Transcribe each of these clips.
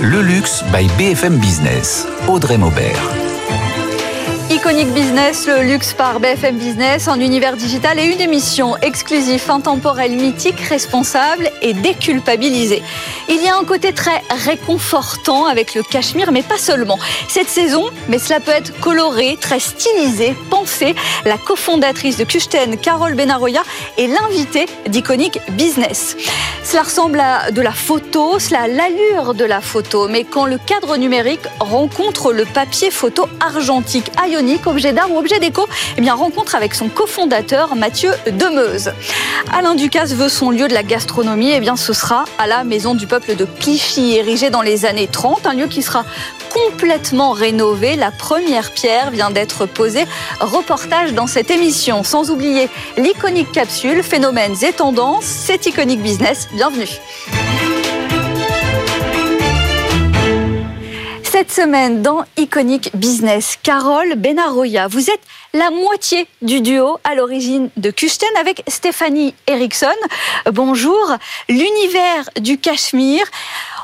Le luxe by BFM Business. Audrey Maubert. Iconic Business, le luxe par BFM Business, en univers digital et une émission exclusive, intemporelle, mythique, responsable et déculpabilisée. Il y a un côté très réconfortant avec le cachemire, mais pas seulement. Cette saison, mais cela peut être coloré, très stylisé, pensé. La cofondatrice de Kuchten, Carole Benaroya, est l'invitée d'Iconic Business. Cela ressemble à de la photo, cela a l'allure de la photo, mais quand le cadre numérique rencontre le papier photo argentique, ionique, objet d'art ou objet déco, eh bien rencontre avec son cofondateur Mathieu Demeuse. Alain Ducasse veut son lieu de la gastronomie, eh bien ce sera à la Maison du Peuple de Clichy, érigée dans les années 30, un lieu qui sera complètement rénové. La première pierre vient d'être posée. Reportage dans cette émission. Sans oublier l'iconique capsule, phénomènes et tendances. C'est Iconic Business. Bienvenue. Cette semaine dans Iconic Business, Carole Benaroya, vous êtes la moitié du duo à l'origine de Kuchten avec Stéphanie Eriksson. Bonjour, l'univers du Cachemire.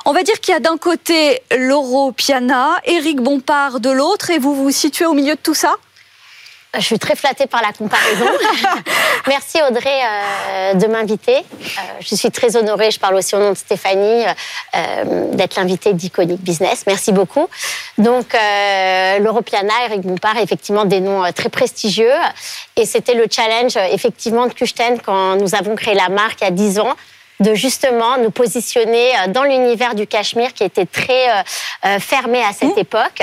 On va dire qu'il y a d'un côté Lauro Piana, Éric Bompard de l'autre, et vous vous situez au milieu de tout ça? Je suis très flattée par la comparaison. Merci Audrey euh, de m'inviter. Euh, je suis très honorée, je parle aussi au nom de Stéphanie, euh, d'être l'invitée d'Iconic Business. Merci beaucoup. Donc, l'Europiana, Eric Bompard, effectivement des noms très prestigieux. Et c'était le challenge, effectivement, de Kuchten quand nous avons créé la marque il y a 10 ans de justement nous positionner dans l'univers du Cachemire qui était très fermé à cette mmh. époque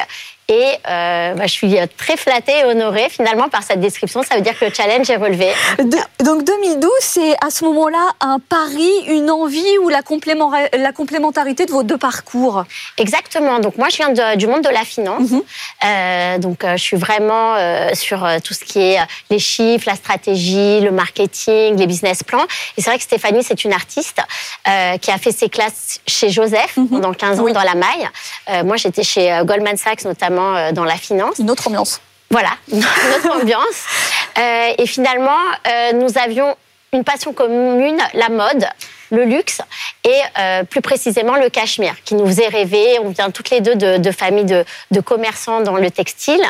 et euh, bah, je suis très flattée et honorée finalement par cette description. Ça veut dire que le challenge est relevé. donc 2012, c'est à ce moment-là un pari, une envie ou la, la, complémentarité de vos deux parcours? Exactement. Donc moi, je viens du monde de la finance. Mhm. euh, donc euh, je suis vraiment euh, sur euh, tout ce qui est les chiffres, la stratégie, le marketing, les business plans. Et c'est vrai que Stéphanie, c'est une artiste qui a fait ses classes chez Joseph mhm. pendant 15 ans dans la maille. moi, j'étais chez Goldman Sachs notamment euh, dans la finance. Une autre ambiance. Voilà, une autre ambiance. Euh, et finalement, euh, nous avions une passion commune, la mode, le luxe et plus précisément le cachemire, qui nous faisait rêver. On vient toutes les deux de, familles de, de, commerçants dans le textile.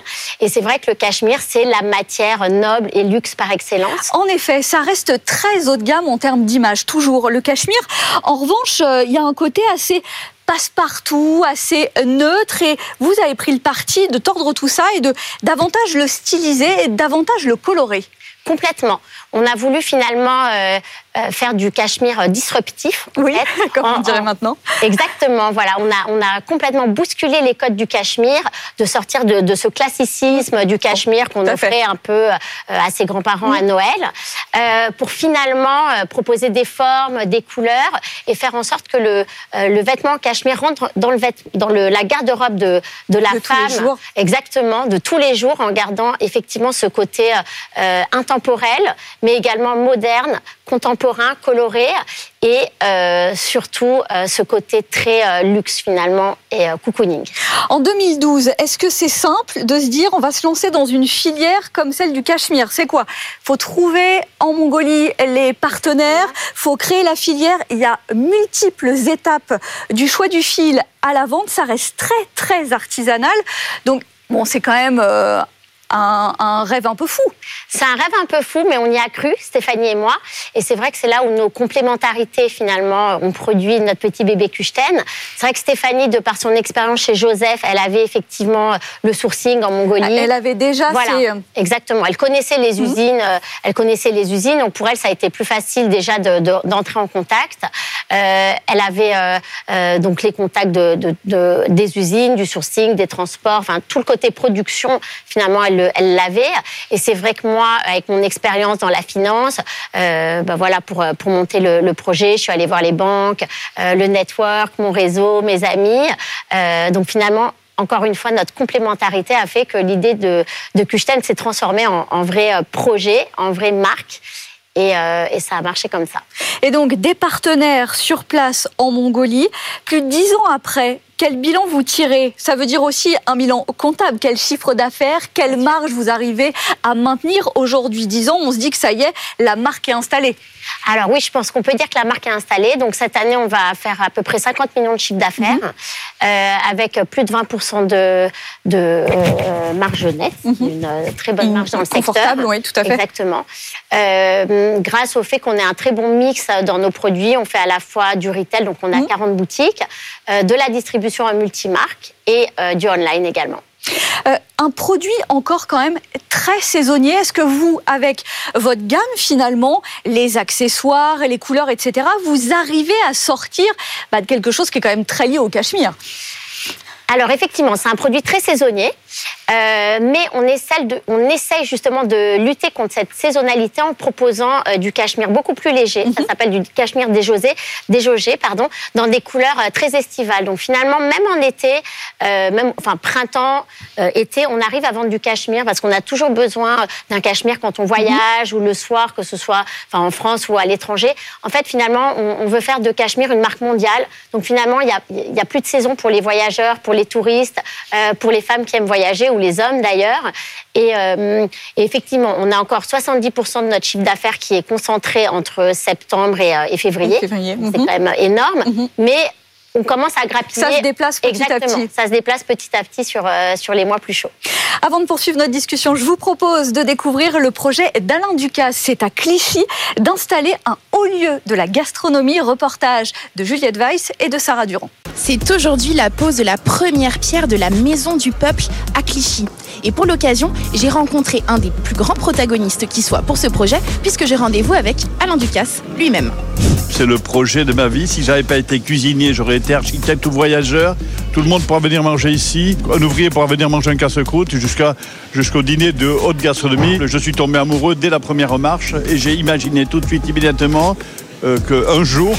Et c'est vrai que le cachemire, c'est la matière noble et luxe par excellence. En effet, ça reste très haut de gamme en termes d'image, toujours. Le cachemire, en revanche, il y a un côté assez passe-partout, assez neutre, et vous avez pris le parti de tordre tout ça et de davantage le styliser et davantage le colorer. Complètement. On a voulu finalement euh, faire du cachemire disruptif. Oui, comme on dirait maintenant. Exactement, voilà. On a, on a complètement bousculé les codes du cachemire, de sortir de, de ce classicisme du cachemire qu'on offrait un peu euh, à ses grands-parents à Noël, euh, pour finalement proposer des formes, des couleurs et faire en sorte que le, le vêtement cachemire rentre dans, le dans le, la garde-robe de, de la femme. Exactement, de tous les jours, en gardant effectivement ce côté intemporel, mais également moderne, contemporain, coloré et euh, surtout euh, ce côté très euh, luxe finalement et cocooning. En 2012, est-ce que c'est simple de se dire on va se lancer dans une filière comme celle du Cachemire? C'est quoi? Faut trouver en Mongolie les partenaires, faut créer la filière. Il y a multiples étapes du choix du fil à la vente. Ça reste très très artisanal. Donc bon, c'est quand même un, rêve un peu fou. C'est un rêve un peu fou, mais on y a cru, Stéphanie et moi. Et c'est vrai que c'est là où nos complémentarités, finalement, ont produit notre petit bébé Kuchten. C'est vrai que Stéphanie, de par son expérience chez Joseph, elle avait effectivement le sourcing en Mongolie. Elle avait déjà voilà, Exactement. Elle connaissait les mhm. usines. Euh, elle connaissait les usines. Donc pour elle, ça a été plus facile déjà d'entrer en contact. Euh, elle avait euh, donc les contacts de, des usines, du sourcing, des transports, enfin tout le côté production. Finalement, elle elle l'avait. Et c'est vrai que moi, avec mon expérience dans la finance, euh, ben voilà, pour, pour monter le, projet, je suis allée voir les banques, euh, le network, mon réseau, mes amis. Euh, donc finalement, encore une fois, notre complémentarité a fait que l'idée de, de Kuchten s'est transformée en, en, vrai projet, en vraie marque. Et, et, ça a marché comme ça. Et donc des partenaires sur place en Mongolie. Plus de dix ans après, quel bilan vous tirez? Ça veut dire aussi un bilan comptable. Quel chiffre d'affaires, quelle marge vous arrivez à maintenir aujourd'hui? Disons, on se dit que ça y est, la marque est installée. Alors oui, je pense qu'on peut dire que la marque est installée. Donc cette année, on va faire à peu près 50 millions de chiffre d'affaires, mhm. euh, avec plus de 20% de, de euh, marge nette, mhm. une euh, très bonne marge dans le secteur. Confortable, oui, tout à fait. Exactement. Euh, grâce au fait qu'on ait un très bon mix dans nos produits, on fait à la fois du retail, donc on a 40 mhm. boutiques, de la distribution en multimarque et du online également. Euh, un produit encore quand même très saisonnier. Est-ce que vous, avec votre gamme finalement, les accessoires, les couleurs, etc., vous arrivez à sortir bah, de quelque chose qui est quand même très lié au cachemire? Alors effectivement, c'est un produit très saisonnier. Euh, mais on essaie, de, on essaye justement de lutter contre cette saisonnalité en proposant euh, du cachemire beaucoup plus léger. Ça mhm. s'appelle du cachemire déjaugé, déjaugé pardon, dans des couleurs euh, très estivales. Donc finalement, même en été, même enfin printemps, été, on arrive à vendre du cachemire parce qu'on a toujours besoin d'un cachemire quand on voyage ou le soir, que ce soit enfin, en France ou à l'étranger. En fait, finalement, on, veut faire de cachemire une marque mondiale. Donc finalement, il n'y a, y a plus de saison pour les voyageurs, pour les touristes, pour les femmes qui aiment voyager ou les hommes d'ailleurs. Euh, et, effectivement, on a encore 70% de notre chiffre d'affaires qui est concentré entre septembre et, euh, février. C'est mhm. quand même énorme. Mhm. Mais on commence à grappiller. Ça se déplace petit Exactement. à petit. Ça se déplace petit à petit sur, euh, sur les mois plus chauds. Avant de poursuivre notre discussion, je vous propose de découvrir le projet d'Alain Ducasse. C'est à Clichy d'installer un haut lieu de la gastronomie. Reportage de Juliette Weiss et de Sarah Durand. C'est aujourd'hui la pose de la première pierre de la Maison du Peuple à Clichy. Et pour l'occasion, j'ai rencontré un des plus grands protagonistes qui soit pour ce projet, puisque j'ai rendez-vous avec Alain Ducasse lui-même. C'est le projet de ma vie. Si j'avais pas été cuisinier, j'aurais été architecte ou voyageur. Tout le monde pourra venir manger ici. Un ouvrier pourra venir manger un casse-croûte jusqu'au dîner de haute gastronomie. Je suis tombé amoureux dès la première marche et j'ai imaginé tout de suite, immédiatement, euh, qu'un jour,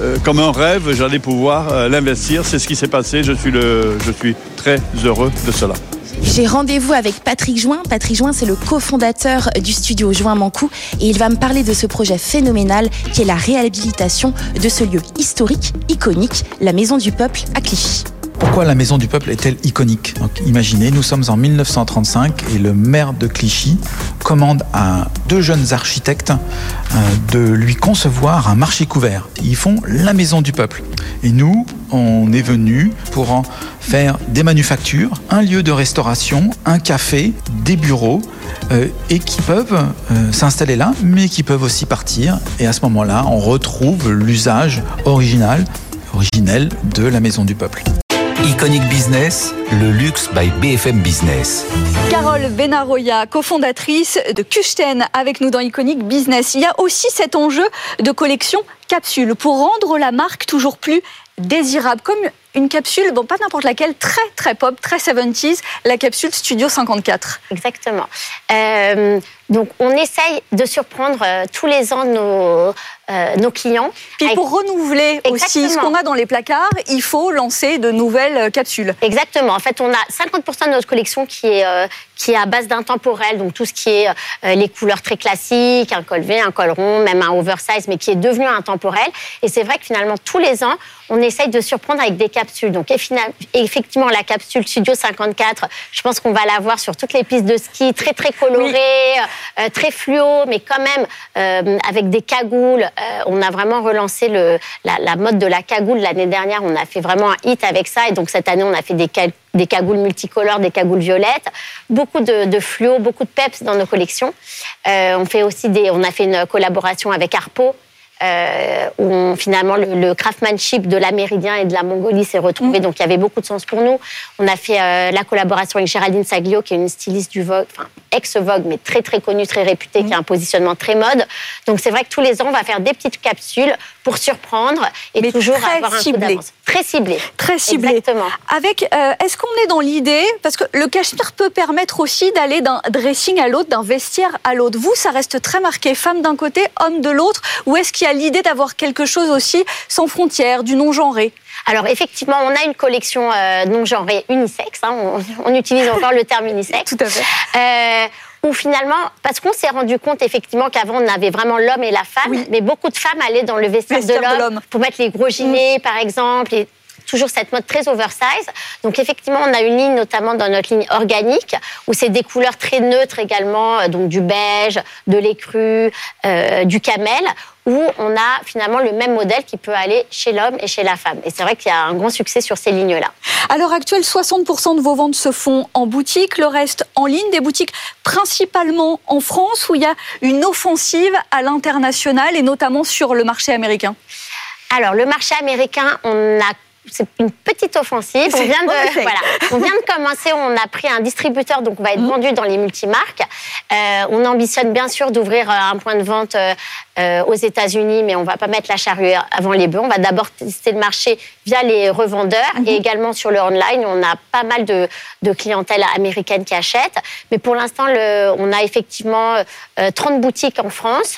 euh, comme un rêve, j'allais pouvoir euh, l'investir. C'est ce qui s'est passé. Je suis très heureux de cela. J'ai rendez-vous avec Patrick Join. Patrick Join, c'est le cofondateur du studio Join Mancou et il va me parler de ce projet phénoménal qui est la réhabilitation de ce lieu historique, iconique, la Maison du Peuple à Clichy. Pourquoi la Maison du Peuple est-elle iconique Imaginez, nous sommes en 1935 et le maire de Clichy commande à deux jeunes architectes euh, de lui concevoir un marché couvert. Ils font la Maison du Peuple. Et nous, on est venus pour en faire des manufactures, un lieu de restauration, un café, des bureaux, euh, et qui peuvent euh, s'installer là, mais qui peuvent aussi partir. Et à ce moment-là, on retrouve l'usage original, originel de la Maison du Peuple. Iconic Business, le luxe by BFM Business. Carole Benaroya, cofondatrice de Kuchten, avec nous dans Iconic Business. Il y a aussi cet enjeu de collection capsule pour rendre la marque toujours plus désirable, comme une capsule, bon pas n'importe laquelle, très très pop, très 70s, la capsule Studio 54. Exactement. Euh, donc on essaye de surprendre euh, tous les ans nos, euh, nos clients. Puis pour renouveler aussi ce qu'on a dans les placards, il faut lancer de nouvelles capsules. Exactement. En fait, on a 50% de notre collection qui est, qui est à base d'intemporel, donc tout ce qui est les couleurs très classiques, un col V, un col rond, même un oversize, mais qui est devenu intemporel. Et c'est vrai que finalement, tous les ans, on essaye de surprendre avec des capsules. Donc effectivement, la capsule Studio 54, je pense qu'on va la voir sur toutes les pistes de ski, très très colorée, euh, très fluo, mais quand même euh, avec des cagoules. Euh, on a vraiment relancé le, la, mode de la cagoule l'année dernière. On a fait vraiment un hit avec ça. Et donc cette année, on a fait des, des cagoules multicolores, des cagoules violettes, beaucoup de, fluo, beaucoup de peps dans nos collections. on fait aussi des, on a fait une collaboration avec Arpo euh, où finalement le, craftsmanship de l'Améridien et de la Mongolie s'est retrouvé. Mm. Donc il y avait beaucoup de sens pour nous. On a fait euh, la collaboration avec Géraldine Saglio, qui est une styliste du Vogue, enfin ex-Vogue, mais très très connue, très réputée, qui a un mm. positionnement très mode. Donc c'est vrai que tous les ans, on va faire des petites capsules pour surprendre et toujours avoir un ciblé. Très ciblé. Très ciblé. Exactement. Avec, euh, est-ce qu'on est dans l'idée, parce que le cachemire peut permettre aussi d'aller d'un dressing à l'autre, d'un vestiaire à l'autre. Vous, ça reste très marqué, femme d'un côté, homme de l'autre, ou est-ce qu'il a l'idée d'avoir quelque chose aussi sans frontières, du non-genré alors effectivement, on a une collection euh, non-genrée unisexe. Hein, on, utilise encore le terme unisexe. Tout à fait. Euh, où finalement, parce qu'on s'est rendu compte effectivement qu'avant on avait vraiment l'homme et la femme, mais beaucoup de femmes allaient dans le vestiaire, de l'homme pour mettre les gros gilets, mm. par exemple. Toujours cette mode très oversize. Donc effectivement, on a une ligne notamment dans notre ligne organique où c'est des couleurs très neutres également, euh, donc du beige, de l'écru, euh, du camel où on a finalement le même modèle qui peut aller chez l'homme et chez la femme. Et c'est vrai qu'il y a un grand succès sur ces lignes-là. À l'heure actuelle, 60% de vos ventes se font en boutique, le reste en ligne, des boutiques principalement en France où il y a une offensive à l'international et notamment sur le marché américain. Alors, le marché américain, on a c'est une petite offensive. On vient, de, voilà, on vient de commencer, on a pris un distributeur, donc on va être mmh. vendu dans les multimarques. Euh, on ambitionne bien sûr d'ouvrir euh, un point de vente euh, aux États-Unis, mais on va pas mettre la charrue avant les bœufs. On va d'abord tester le marché via les revendeurs mmh. et également sur le online. On a pas mal de, de clientèle américaine qui achète. Mais pour l'instant, on a effectivement 30 boutiques en France.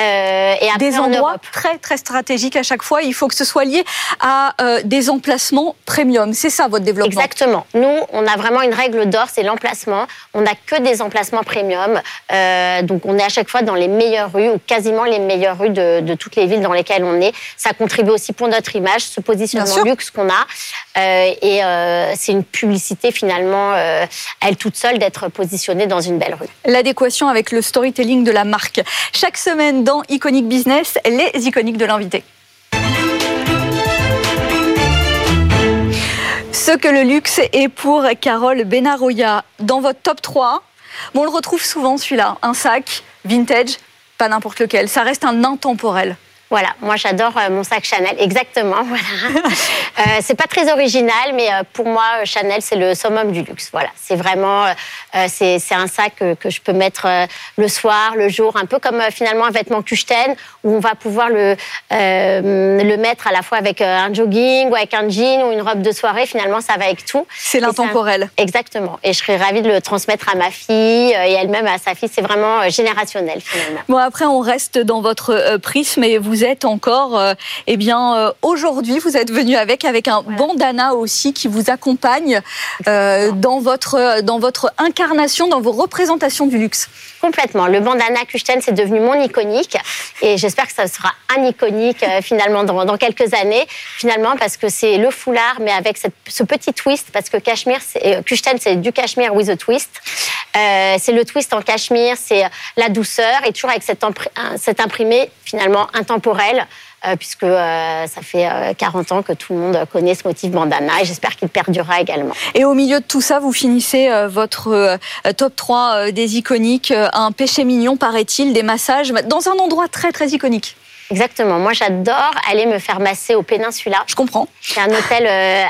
Euh, et des endroits très très stratégiques à chaque fois. Il faut que ce soit lié à euh, des emplacements premium. C'est ça votre développement. Exactement. Nous, on a vraiment une règle d'or, c'est l'emplacement. On n'a que des emplacements premium. Euh, donc on est à chaque fois dans les meilleures rues ou quasiment les meilleures rues de, toutes les villes dans lesquelles on est. Ça contribue aussi pour notre image, ce positionnement luxe qu'on a. et c'est une publicité finalement, elle toute seule, d'être positionnée dans une belle rue. L'adéquation avec le storytelling de la marque. Chaque semaine dans Iconic Business, les iconiques de l'invité. Ce que le luxe est pour Carole Benaroya. Dans votre top 3, on le retrouve souvent celui-là, un sac vintage, pas n'importe lequel, ça reste un intemporel. Voilà, moi j'adore euh, mon sac Chanel, exactement. Voilà. euh, c'est pas très original, mais euh, pour moi Chanel c'est le summum du luxe. Voilà, c'est vraiment, euh, c'est un sac que, je peux mettre le soir, le jour, un peu comme finalement un vêtement Kuchten où on va pouvoir le le mettre à la fois avec un jogging ou avec un jean ou une robe de soirée. Finalement, ça va avec tout. C'est l'intemporel. Exactement. Et je serais ravie de le transmettre à ma fille et elle-même à sa fille. C'est vraiment générationnel finalement. Bon après on reste dans votre prisme et vous vous êtes encore, euh, eh bien, euh, aujourd'hui, vous êtes venu avec avec un bandana aussi qui vous accompagne euh, dans votre dans votre incarnation, dans vos représentations du luxe. Complètement. Le bandana Kuchten, c'est devenu mon iconique et j'espère que ça sera un iconique finalement dans, dans, quelques années. Finalement, parce que c'est le foulard, mais avec cette, ce petit twist, parce que cachemire, Kuchten, c'est du cachemire with a twist. Euh, c'est le twist en cachemire, c'est la douceur et toujours avec cet, cet imprimé finalement intemporel. Euh, puisque euh, ça fait 40 ans que tout le monde connaît ce motif bandana et j'espère qu'il perdurera également. Et au milieu de tout ça, vous finissez votre top 3 des iconiques, un péché mignon paraît-il, des massages, dans un endroit très très iconique. Exactement. Moi, j'adore aller me faire masser au Péninsula. Je comprends. C'est un hôtel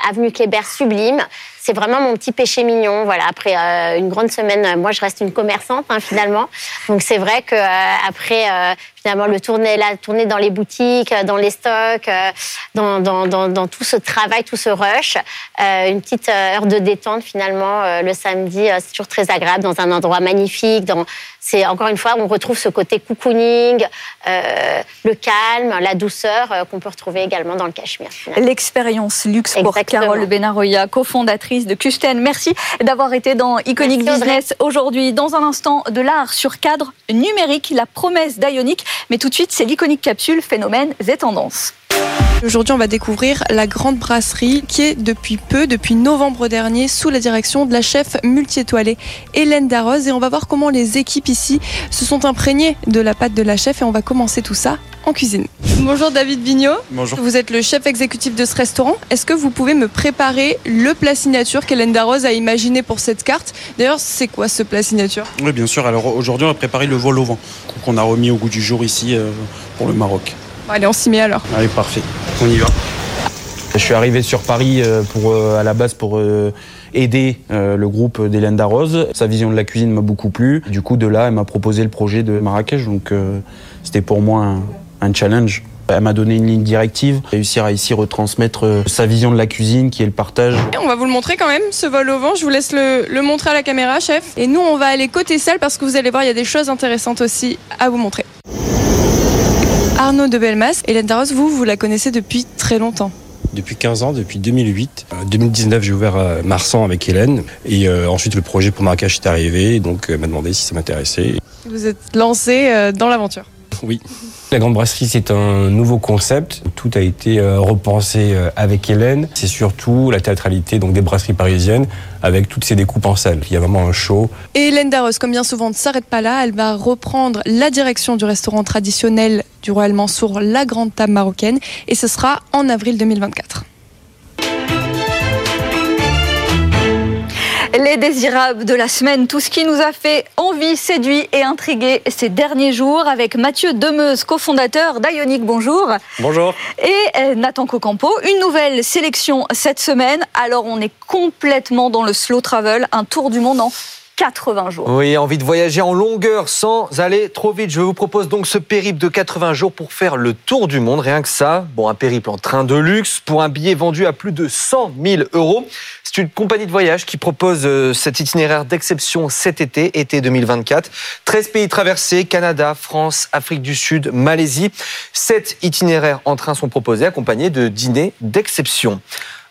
avenue Kléber sublime c'est vraiment mon petit péché mignon. Voilà, après euh, une grande semaine, moi je reste une commerçante hein, finalement. Donc c'est vrai que euh, après euh, finalement le tourner la tourner dans les boutiques, dans les stocks, dans, dans, dans, dans, tout ce travail, tout ce rush, une petite heure de détente finalement le samedi, c'est toujours très agréable dans un endroit magnifique. Dans c'est encore une fois on retrouve ce côté cocooning, le calme, la douceur qu'on peut retrouver également dans le Cachemire. L'expérience luxe pour Carole Benaroya, cofondatrice de Kusten. Merci d'avoir été dans Iconic Business aujourd'hui. Dans un instant, de l'art sur cadre numérique, la promesse d'Ionic. Mais tout de suite, c'est l'iconique capsule Phénomènes et tendances. Aujourd'hui, on va découvrir la Grande Brasserie qui est depuis peu, depuis novembre dernier, sous la direction de la chef multi-étoilée Hélène Darroze. Et on va voir comment les équipes ici se sont imprégnées de la pâte de la chef. Et on va commencer tout ça en cuisine. Bonjour David Vignot. Bonjour. Vous êtes le chef exécutif de ce restaurant. Est-ce que vous pouvez me préparer le plat signature qu'Hélène Darroze a imaginé pour cette carte? D'ailleurs, c'est quoi ce plat signature? Oui, bien sûr. Alors aujourd'hui, on a préparé le vol au vent qu'on a remis au goût du jour ici euh, pour le Maroc. Allez, on s'y met alors. Allez, parfait. On y va. Je suis arrivé sur Paris euh, pour, euh, à la base pour euh, aider le groupe d'Hélène Darroze. Sa vision de la cuisine m'a beaucoup plu. Du coup, de là, elle m'a proposé le projet de Marrakech. Donc, c'était pour moi un, challenge. Elle m'a donné une ligne directive, réussir à ici retransmettre sa vision de la cuisine qui est le partage. On va vous le montrer quand même, ce vol au vent. Je vous laisse le, le montrer à la caméra, chef. Et nous, on va aller côté salle parce que vous allez voir, il y a des choses intéressantes aussi à vous montrer. Arnaud de Belmas. Hélène Darros, vous, vous la connaissez depuis très longtemps depuis 15 ans, depuis 2008. En 2019, j'ai ouvert euh, Marsan avec Hélène. Et euh, ensuite, le projet pour Marrakech est arrivé. Donc, elle m'a demandé si ça m'intéressait. Vous êtes lancé euh, dans l'aventure oui. La Grande Brasserie, c'est un nouveau concept. Tout a été euh, repensé euh, avec Hélène. C'est surtout la théâtralité donc des brasseries parisiennes avec toutes ces découpes en salle. Il y a vraiment un show. Et Hélène Darros, comme bien souvent, ne s'arrête pas là. Elle va reprendre la direction du restaurant traditionnel du Royal Mansour, la Grande Table Marocaine. Et ce sera en avril 2024. Les désirables de la semaine, tout ce qui nous a fait envie, séduit et intrigué ces derniers jours avec Mathieu Demeuse, cofondateur d'Ionic. Bonjour. Bonjour. Et euh, Nathan Cocampo, une nouvelle sélection cette semaine. Alors on est complètement dans le slow travel, un tour du monde en 80 jours. Oui, envie de voyager en longueur sans aller trop vite. Je vous propose donc ce périple de 80 jours pour faire le tour du monde, rien que ça. Bon, un périple en train de luxe pour un billet vendu à plus de 100 000 euros. C'est une compagnie de voyage qui propose euh, cet itinéraire d'exception cet été, été 2024. 13 pays traversés, Canada, France, Afrique du Sud, Malaisie. Sept itinéraires en train sont proposés, accompagnés de dîners d'exception.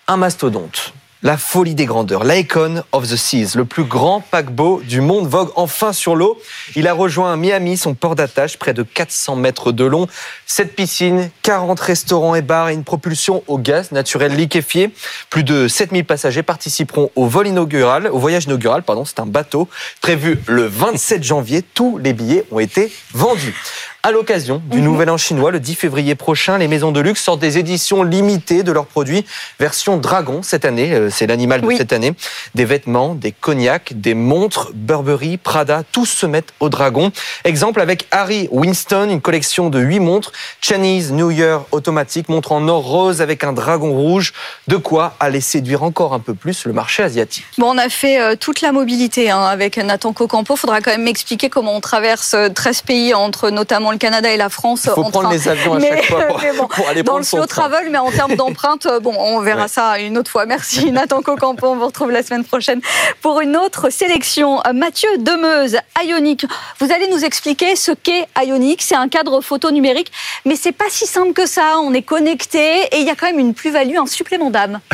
Un mastodonte, la folie des grandeurs, l'Icon of the Seas, le plus grand paquebot du monde, vogue enfin sur l'eau. Il a rejoint Miami, son port d'attache, près de 400 mètres de long. Cette piscine, 40 restaurants et bars et une propulsion au gaz naturel liquéfié. Plus de 7000 passagers participeront au vol inaugural, au voyage inaugural, pardon, c'est un bateau prévu le 27 janvier. Tous les billets ont été vendus. À l'occasion du Nouvel An chinois, le 10 février prochain, les maisons de luxe sortent des éditions limitées de leurs produits, version dragon cette année, euh, c'est l'animal de Oui. cette année. Des vêtements, des cognacs, des montres, Burberry, Prada, tous se mettent au dragon. Exemple avec Harry Winston, une collection de 8 montres, Chinese New Year automatique, montre en or rose avec un dragon rouge, de quoi aller séduire encore un peu plus le marché asiatique. Bon, on a fait euh, toute la mobilité hein, avec Nathan Cocampo. Faudra quand même m'expliquer comment on traverse euh, 13 pays entre notamment le Canada et la France. Il faut en prendre train. les avions à Mais- chaque fois pour, bon, pour aller dans le son slow train. travel, mais en termes d'empreinte, euh, bon, on verra Ouais. ça une autre fois. Merci Nathan Cocampo. On vous retrouve la semaine prochaine pour une autre sélection. Euh, Mathieu Demeuse, Ionic. Vous allez nous expliquer ce qu'est Ionic. C'est un cadre photo numérique, mais c'est pas si simple que ça. On est connecté et il y a quand même une plus-value, un supplément d'âme.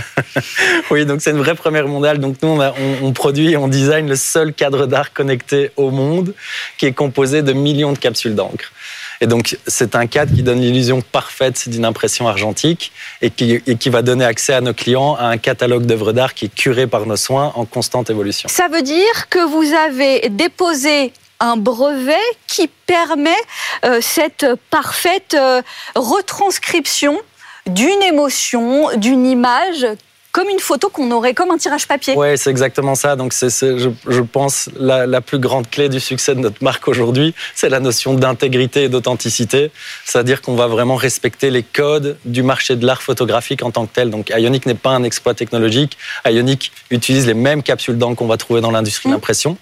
Oui, donc c'est une vraie première mondiale. Donc nous, on, a- on- on produit et on design le seul cadre d'art connecté au monde qui est composé de millions de capsules d'encre. Et donc, c'est un cadre qui donne l'illusion parfaite d'une impression argentique et qui, et qui va donner accès à nos clients à un catalogue d'œuvres d'art qui est curé par nos soins en constante évolution. Ça veut dire que vous avez déposé un brevet qui permet euh, cette parfaite euh, retranscription d'une émotion, d'une image, comme une photo qu'on aurait comme un tirage papier. Oui, c'est exactement ça. Donc, c'est, c'est, je, je pense, la, la plus grande clé du succès de notre marque aujourd'hui, c'est la notion d'intégrité et d'authenticité. C'est-à-dire qu'on va vraiment respecter les codes du marché de l'art photographique en tant que tel. Donc, Ionic n'est pas un exploit technologique. Ionic utilise les mêmes capsules d'encre qu'on va trouver dans l'industrie Mmh. d'impression.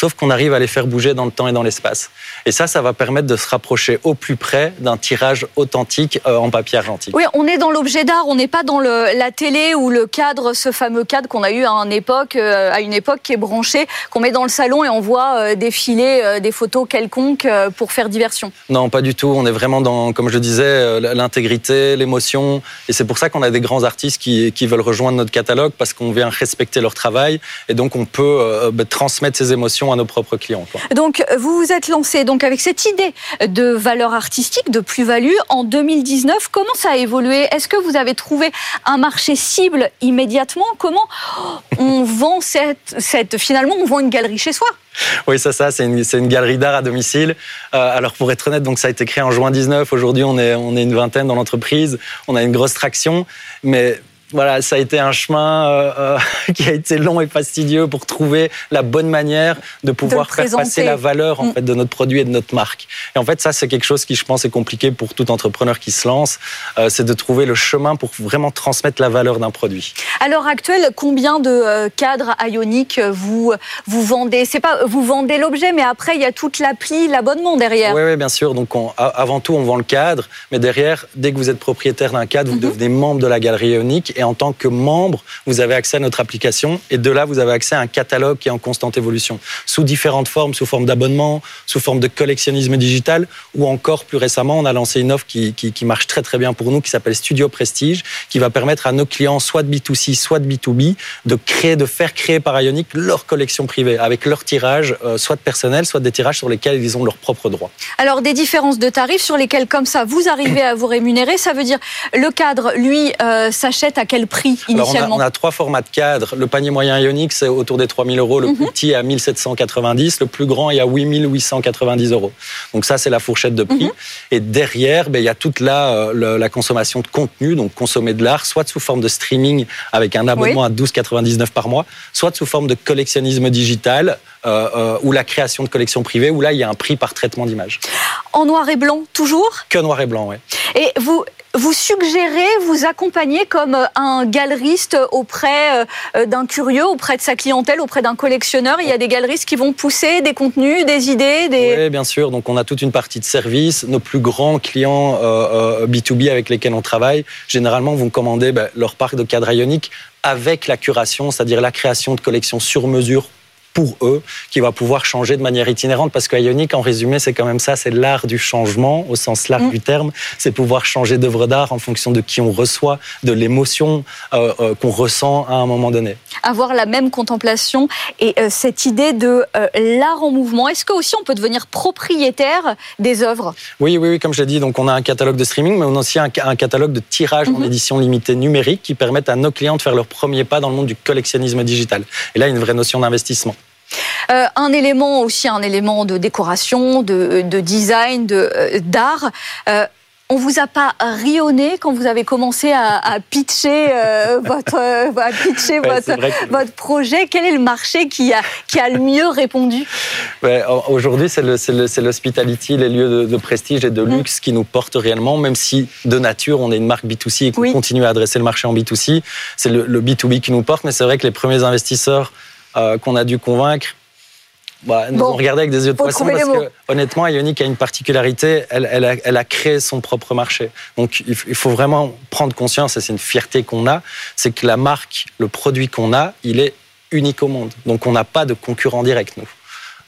Sauf qu'on arrive à les faire bouger dans le temps et dans l'espace. Et ça, ça va permettre de se rapprocher au plus près d'un tirage authentique euh, en papier argentique. Oui, on est dans l'objet d'art, on n'est pas dans le, la télé ou le cadre, ce fameux cadre qu'on a eu à une époque, euh, à une époque qui est branché, qu'on met dans le salon et on voit euh, défiler des photos quelconques pour faire diversion. Non, pas du tout. On est vraiment dans, comme je disais, l'intégrité, l'émotion. Et c'est pour ça qu'on a des grands artistes qui, qui veulent rejoindre notre catalogue parce qu'on vient respecter leur travail. Et donc, on peut euh, bah, transmettre ces émotions à nos propres clients. quoi. Donc, vous vous êtes lancé donc avec cette idée de valeur artistique, de plus-value en 2019. Comment ça a évolué? Est-ce que vous avez trouvé un marché cible immédiatement? Comment on vend cette, cette finalement on vend une galerie chez soi? Oui, c'est ça. C'est une, c'est une galerie d'art à domicile. Euh, alors, pour être honnête, donc ça a été créé en juin 19. Aujourd'hui, on est, on est une vingtaine dans l'entreprise. On a une grosse traction. Mais voilà, ça a été un chemin euh, euh, qui a été long et fastidieux pour trouver la bonne manière de pouvoir faire passer la valeur en Mm. fait de notre produit et de notre marque. Et en fait, ça, c'est quelque chose qui, je pense, est compliqué pour tout entrepreneur qui se lance. Euh, c'est de trouver le chemin pour vraiment transmettre la valeur d'un produit. À l'heure actuelle, combien de cadres ioniques vous vous vendez? C'est pas vous vendez l'objet, mais après il y a toute l'appli, l'abonnement derrière. Oui, bien sûr. Donc, on- avant tout, on vend le cadre, mais derrière, dès que vous êtes propriétaire d'un cadre, vous Mhm. devenez membre de la galerie Ionique Et en tant que membre, vous avez accès à notre application. Et de là, vous avez accès à un catalogue qui est en constante évolution, sous différentes formes, sous forme d'abonnement, sous forme de collectionnisme digital, ou encore plus récemment, on a lancé une offre qui, qui, marche très très bien pour nous, qui s'appelle Studio Prestige, qui va permettre à nos clients, soit de B2C, soit de B2B, de créer, de faire créer par Ionic leur collection privée, avec leur tirage, euh, soit de personnel, soit des tirages sur lesquels ils ont leurs propres droits. Alors des différences de tarifs sur lesquelles, comme ça, vous arrivez à vous rémunérer, ça veut dire le cadre, lui, euh, s'achète à quel prix initialement Alors on, a, on, a, trois formats de cadre. Le panier moyen Ionic, c'est autour des 3000 euros. Le mm -hmm. plus petit est à 1790. Le plus grand est à 8890 euros. Donc ça, c'est la fourchette de prix. Mm -hmm. Et derrière, ben, il y a toute la, euh, la consommation de contenu, donc consommer de l'art, soit sous forme de streaming avec un abonnement oui. à 12,99 par mois, soit sous forme de collectionnisme digital euh, euh, ou la création de collections privées, où là, il y a un prix par traitement d'image. En noir et blanc, toujours Que noir et blanc, oui. Et vous, vous suggérez, vous accompagnez comme un galeriste auprès d'un curieux, auprès de sa clientèle, auprès d'un collectionneur. Il y a des galeristes qui vont pousser des contenus, des idées, des... Oui, bien sûr. Donc, on a toute une partie de service. Nos plus grands clients euh, B2B avec lesquels on travaille, généralement, vont commander ben, leur parc de cadres ioniques avec la curation, c'est-à-dire la création de collections sur mesure pour eux, qui va pouvoir changer de manière itinérante. Parce que Ionic, en résumé, c'est quand même ça, c'est l'art du changement, au sens large mmh. du terme. C'est pouvoir changer d'œuvre d'art en fonction de qui on reçoit, de l'émotion euh, euh, qu'on ressent à un moment donné. Avoir la même contemplation et euh, cette idée de l'art en mouvement, est-ce que aussi on peut devenir propriétaire des œuvres? Oui, oui, oui, comme je l'ai dit, donc on a un catalogue de streaming, mais on a aussi un, un catalogue de tirage mmh. en édition limitée numérique qui permettent à nos clients de faire leur premier pas dans le monde du collectionnisme digital. Et là, il y a une vraie notion d'investissement. Euh, un élément aussi, un élément de décoration, de, de design, d'art. Euh, on vous a pas rionné quand vous avez commencé à, à pitcher euh, votre, à pitcher ouais, votre, que... votre projet Quel est le marché qui a, qui a le mieux répondu? Ouais, Aujourd'hui, c'est l'hospitality, les lieux de, de, prestige et de luxe mmh. qui nous portent réellement, même si de nature, on est une marque B2C et qu'on oui. continue à adresser le marché en B2C. C'est le, le, B2B qui nous porte, mais c'est vrai que les premiers investisseurs euh, qu'on a dû convaincre bah, nous bon, ont regardé avec des yeux de poisson parce que honnêtement, Ionic a une particularité, elle, elle, a, elle, a, créé son propre marché. Donc il faut vraiment prendre conscience, et c'est une fierté qu'on a, c'est que la marque, le produit qu'on a, il est unique au monde. Donc on n'a pas de concurrent direct, nous.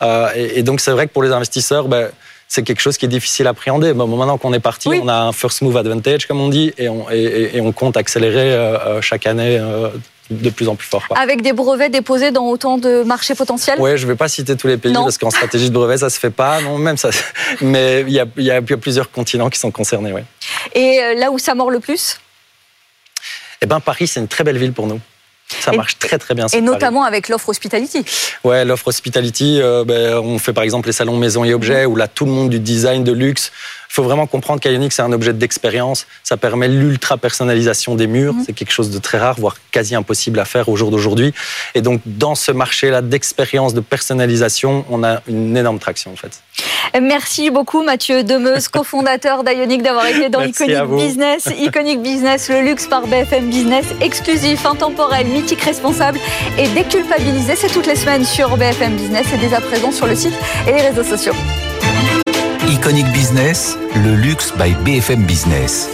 Euh, et, et, donc c'est vrai que pour les investisseurs, bah, c'est quelque chose qui est difficile à appréhender. Bon, maintenant qu'on est parti, oui. on a un first move advantage, comme on dit, et on, et, et on compte accélérer euh, chaque année euh, de plus en plus fort. Quoi. Avec des brevets déposés dans autant de marchés potentiels? Oui, je ne vais pas citer tous les pays non. parce qu'en stratégie de brevet, ça ne se fait pas. Non, même ça. Mais il y, a, il y a plusieurs continents qui sont concernés. Ouais. Et là où ça mord le plus? Eh bien, Paris, c'est une très belle ville pour nous. Ça et, marche très très bien. Et notamment avec l'offre Hospitality. Ouais, l'offre Hospitality, euh, ben, on fait par exemple les salons maison et objets où là tout le monde du design de luxe. Il faut vraiment comprendre qu'Ionic c'est un objet d'expérience. Ça permet l'ultra personnalisation des murs. Mmh. C'est quelque chose de très rare, voire quasi impossible à faire au jour d'aujourd'hui. Et donc dans ce marché-là d'expérience, de personnalisation, on a une énorme traction en fait. Merci beaucoup Mathieu Demeuse, cofondateur d'Ionic, d'avoir été dans Iconic Business. Iconic Business, le luxe par BFM Business, exclusif, intemporel, mythique, responsable et déculpabilisé. C'est toutes les semaines sur BFM Business et dès à présent sur le site et les réseaux sociaux. Iconic Business, le luxe by BFM Business.